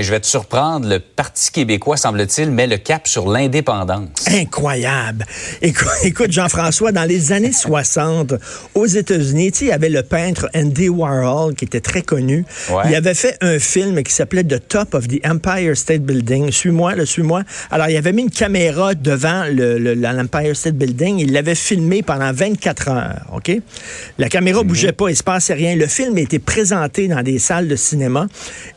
je vais te surprendre, le Parti québécois, semble-t-il, met le cap sur l'indépendance. Incroyable. Écoute, Jean-François, dans les années 60, aux États-Unis, il y avait le peintre Andy Warhol, qui était très connu. Il avait fait un film qui s'appelait The Top of the Empire State Building. Suis-moi, le suis-moi. Alors, il avait mis une caméra devant l'Empire State Building. Il l'avait filmé pendant 24 heures, OK? La caméra mhm. bougeait pas, il se passait rien. Le film était présenté dans des salles de cinéma.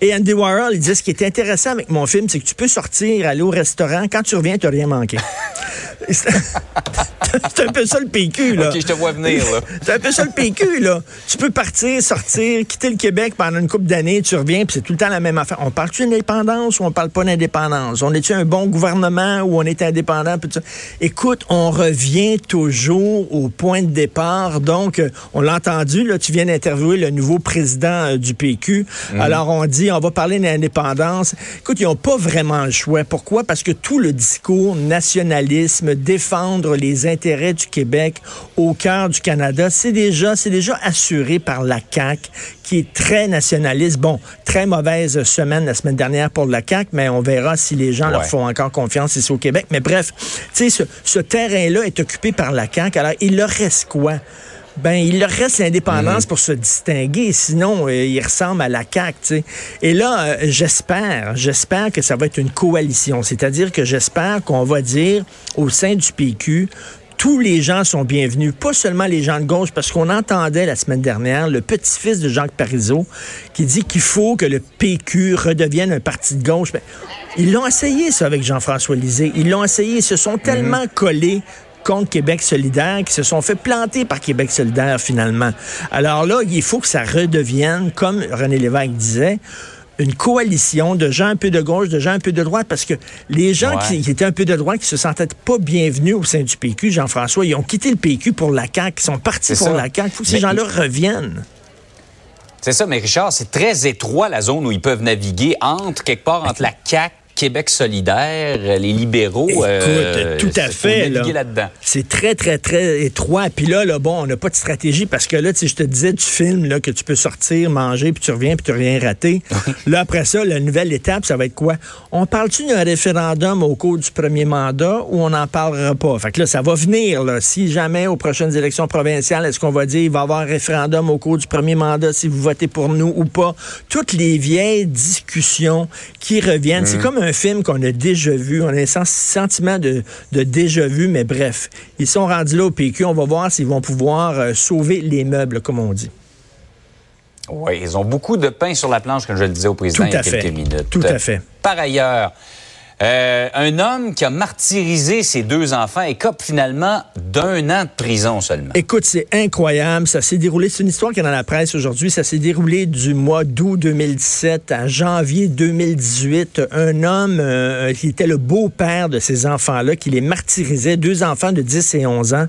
Et Andy Warhol, il disait qui est intéressant avec mon film, c'est que tu peux sortir, aller au restaurant. Quand tu reviens, tu n'as rien manqué. c'est un peu ça le PQ, là. OK, je te vois venir, là. c'est un peu ça le PQ, là. Tu peux partir, sortir, quitter le Québec pendant une couple d'années, tu reviens, puis c'est tout le temps la même affaire. On parle-tu d'indépendance ou on parle pas d'indépendance? On est-tu un bon gouvernement ou on est indépendant? Écoute, on revient toujours au point de départ. Donc, on l'a entendu, là, tu viens d'interviewer le nouveau président euh, du PQ. Mhm. Alors, on dit, on va parler d'indépendance Écoute, ils n'ont pas vraiment le choix. Pourquoi? Parce que tout le discours nationalisme, défendre les intérêts du Québec au cœur du Canada, c'est déjà, c'est déjà assuré par la CAQ, qui est très nationaliste. Bon, très mauvaise semaine la semaine dernière pour la CAQ, mais on verra si les gens leur font encore confiance ici au Québec. Mais bref, tu sais, ce, ce terrain-là est occupé par la CAQ. Alors, il leur reste quoi? Ben il leur reste l'indépendance mhm. pour se distinguer. Sinon, euh, ils ressemblent à la CAQ. Et là, euh, j'espère, j'espère que ça va être une coalition. C'est-à-dire que j'espère qu'on va dire au sein du PQ, tous les gens sont bienvenus, pas seulement les gens de gauche, parce qu'on entendait la semaine dernière le petit-fils de Jacques Parizeau qui dit qu'il faut que le PQ redevienne un parti de gauche. Ben, ils l'ont essayé, ça, avec Jean-François Lisée. Ils l'ont essayé. Ils se sont tellement mhm. collés contre Québec solidaire qui se sont fait planter par Québec solidaire finalement. Alors là, il faut que ça redevienne, comme René Lévesque disait, une coalition de gens un peu de gauche, de gens un peu de droite, parce que les gens qui, étaient un peu de droite, qui se sentaient pas bienvenus au sein du PQ, Jean-François, ils ont quitté le PQ pour la CAQ, ils sont partis pour la CAQ. Il faut que ces gens-là reviennent. C'est ça, mais Richard, c'est très étroit la zone où ils peuvent naviguer entre, quelque part, entre la CAQ Québec solidaire, les libéraux. Écoute, euh, tout à fait. Là. C'est très, très, très étroit. Puis là, là bon, on n'a pas de stratégie parce que là, tu je te disais du film là, que tu peux sortir, manger, puis tu reviens, puis tu n'as rien raté. là, après ça, la nouvelle étape, ça va être quoi? On parle-tu d'un référendum au cours du premier mandat ou on n'en parlera pas? Fait que là, ça va venir. Là. Si jamais aux prochaines élections provinciales, est-ce qu'on va dire il va y avoir un référendum au cours du premier mandat si vous votez pour nous ou pas? Toutes les vieilles discussions qui reviennent. C'est mm. comme un film qu'on a déjà vu. On a un sentiment de, déjà vu, mais bref, ils sont rendus là au PQ. On va voir s'ils vont pouvoir euh, sauver les meubles, comme on dit. Oui, ils ont beaucoup de pain sur la planche, comme je le disais au président il y a quelques minutes. Tout à fait. Par ailleurs, euh, un homme qui a martyrisé ses deux enfants écope finalement d'un an de prison seulement. Écoute, c'est incroyable. Ça s'est déroulé. C'est une histoire qui est dans la presse aujourd'hui. Ça s'est déroulé du mois d'août 2017 à janvier 2018. Un homme euh, qui était le beau-père de ces enfants-là, qui les martyrisait, deux enfants de 10 et 11 ans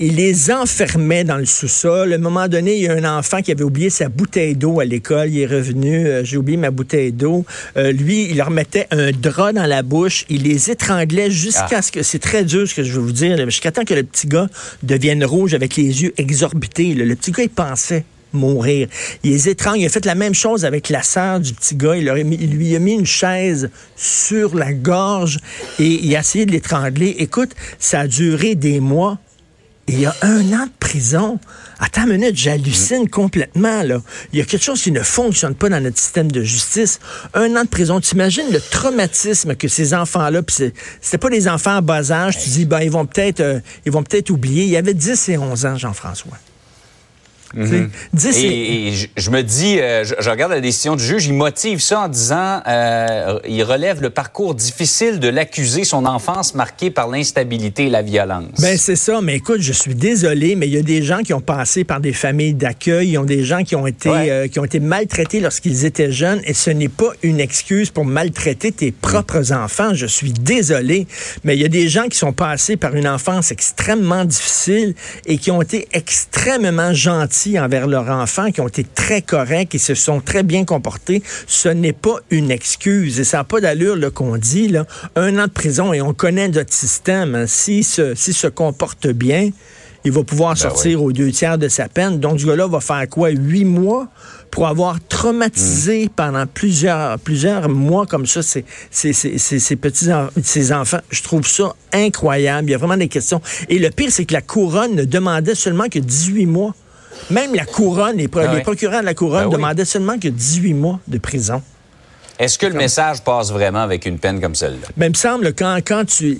il les enfermait dans le sous-sol. À un moment donné, il y a un enfant qui avait oublié sa bouteille d'eau à l'école. Il est revenu, euh, j'ai oublié ma bouteille d'eau. Euh, lui, il leur mettait un drap dans la bouche. Il les étranglait jusqu'à ah. ce que... C'est très dur ce que je veux vous dire. Jusqu'à temps que le petit gars devienne rouge avec les yeux exorbités. Le petit gars, il pensait mourir. Il les étrangle. Il a fait la même chose avec la sœur du petit gars. Il, il, lui a mis une chaise sur la gorge et il a essayé de l'étrangler. Écoute, ça a duré des mois il y a un an de prison. Attends une minute, j'hallucine complètement. Là. Il y a quelque chose qui ne fonctionne pas dans notre système de justice. Un an de prison. Tu imagines le traumatisme que ces enfants-là, puis c'était pas des enfants en bas âge, tu dis, ben, ils vont peut-être euh, ils vont peut-être oublier. Il y avait 10 et 11 ans, Jean-François. Mhm. Et, je, me dis, euh, je, regarde la décision du juge, il motive ça en disant, euh, il relève le parcours difficile de l'accusé, son enfance marquée par l'instabilité et la violence. Ben c'est ça, mais écoute, je suis désolé, mais il y a des gens qui ont passé par des familles d'accueil, il y a des gens qui ont été, euh, qui ont été maltraités lorsqu'ils étaient jeunes, et ce n'est pas une excuse pour maltraiter tes propres enfants. Je suis désolé, mais il y a des gens qui sont passés par une enfance extrêmement difficile et qui ont été extrêmement gentils envers leurs enfants, qui ont été très corrects et se sont très bien comportés, ce n'est pas une excuse. Et ça n'a pas d'allure qu'on dit. Là, un an de prison et on connaît notre système. Hein. S'ils se, se comportent bien, il va pouvoir Ben sortir aux deux tiers de sa peine. Donc, ce gars-là va faire quoi? Huit mois pour avoir traumatisé pendant plusieurs, plusieurs mois comme ça ces, ces, ces, ces petits ces enfants. Je trouve ça incroyable. Il y a vraiment des questions. Et le pire, c'est que la couronne ne demandait seulement que 18 mois. Même la couronne, les, pro- Ah les procureurs de la couronne Ben oui. demandaient seulement que 18 mois de prison. Est-ce que le message passe vraiment avec une peine comme celle-là? Ben, il me semble, quand, quand tu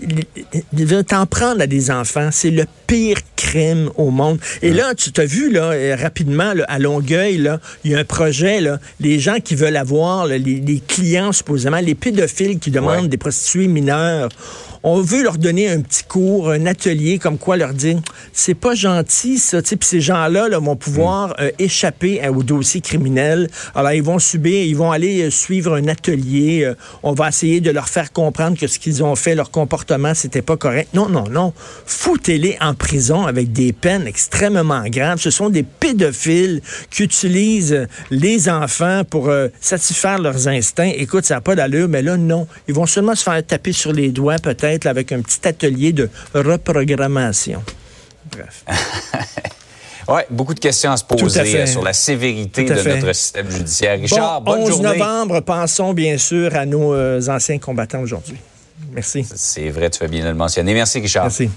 t'en prendre à des enfants, c'est le pire crime au monde. Et là, tu t'as vu, là, euh, rapidement, là, à Longueuil, là, il y a un projet, là, les gens qui veulent avoir, là, les, les clients, supposément, les pédophiles qui demandent Ouais. des prostituées mineures, on veut leur donner un petit cours, un atelier, comme quoi leur dire, c'est pas gentil, ça, puis ces gens-là là, vont pouvoir euh, échapper euh, au dossier criminel. Alors, ils vont subir, ils vont aller euh, suivre un atelier. euh, on va essayer de leur faire comprendre que ce qu'ils ont fait, leur comportement, c'était pas correct. Non, non, non. Foutez-les en prison avec des peines extrêmement graves. Ce sont des pédophiles qui utilisent euh, les enfants pour euh, satisfaire leurs instincts. Écoute, ça n'a pas d'allure, mais là, non. Ils vont seulement se faire taper sur les doigts, peut-être, avec un petit atelier de reprogrammation. Bref. Oui, beaucoup de questions à se à poser euh, sur la sévérité de fait. notre système judiciaire. Richard, bon, bonne 11 journée. novembre, pensons bien sûr à nos euh, anciens combattants aujourd'hui. Merci. C'est vrai, tu fais bien de le mentionner. Merci, Richard. Merci.